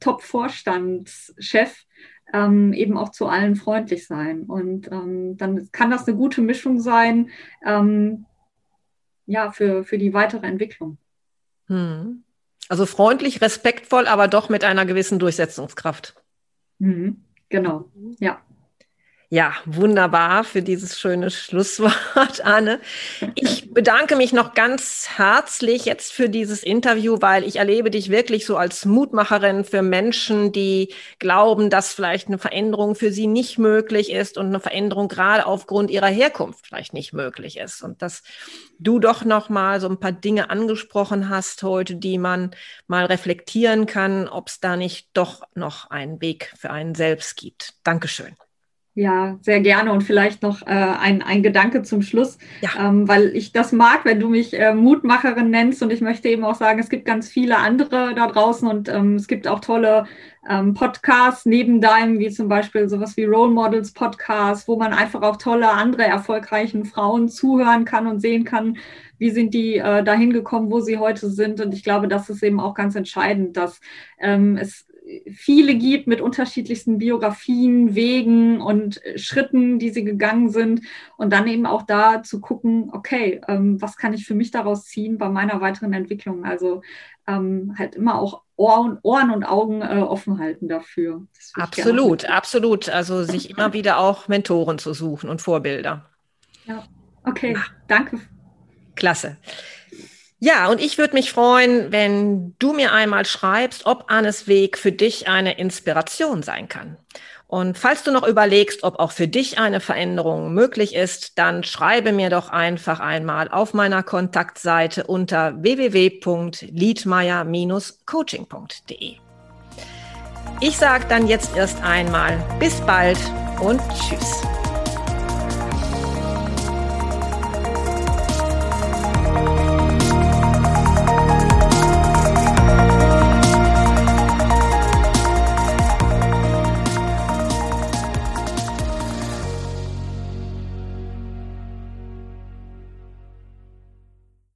Top-Vorstandschef. Ähm, eben auch zu allen freundlich sein. Und dann kann das eine gute Mischung sein, ja, für, für die weitere Entwicklung. Hm. Also freundlich, respektvoll, aber doch mit einer gewissen Durchsetzungskraft. Mhm. Genau, ja. Ja, wunderbar für dieses schöne Schlusswort, Anne. Ich bedanke mich noch ganz herzlich jetzt für dieses Interview, weil ich erlebe dich wirklich so als Mutmacherin für Menschen, die glauben, dass vielleicht eine Veränderung für sie nicht möglich ist und eine Veränderung gerade aufgrund ihrer Herkunft vielleicht nicht möglich ist. Und dass du doch noch mal so ein paar Dinge angesprochen hast heute, die man mal reflektieren kann, ob es da nicht doch noch einen Weg für einen selbst gibt. Dankeschön. Ja, sehr gerne. Und vielleicht noch äh, ein, ein Gedanke zum Schluss, ja. ähm, weil ich das mag, wenn du mich äh, Mutmacherin nennst. Und ich möchte eben auch sagen, es gibt ganz viele andere da draußen und ähm, es gibt auch tolle ähm, Podcasts neben deinem, wie zum Beispiel sowas wie Role Models Podcast, wo man einfach auch tolle andere erfolgreichen Frauen zuhören kann und sehen kann, wie sind die äh, dahin gekommen, wo sie heute sind. Und ich glaube, das ist eben auch ganz entscheidend, dass ähm, es viele gibt mit unterschiedlichsten Biografien, Wegen und äh, Schritten, die sie gegangen sind. Und dann eben auch da zu gucken, okay, ähm, was kann ich für mich daraus ziehen bei meiner weiteren Entwicklung? Also ähm, halt immer auch Ohren, Ohren und Augen äh, offen halten dafür. Absolut, absolut. Also sich immer wieder auch Mentoren zu suchen und Vorbilder. Ja, okay, ja. danke. Klasse. Ja, und ich würde mich freuen, wenn du mir einmal schreibst, ob Annes Weg für dich eine Inspiration sein kann. Und falls du noch überlegst, ob auch für dich eine Veränderung möglich ist, dann schreibe mir doch einfach einmal auf meiner Kontaktseite unter www.liedmeier-coaching.de. Ich sage dann jetzt erst einmal bis bald und tschüss.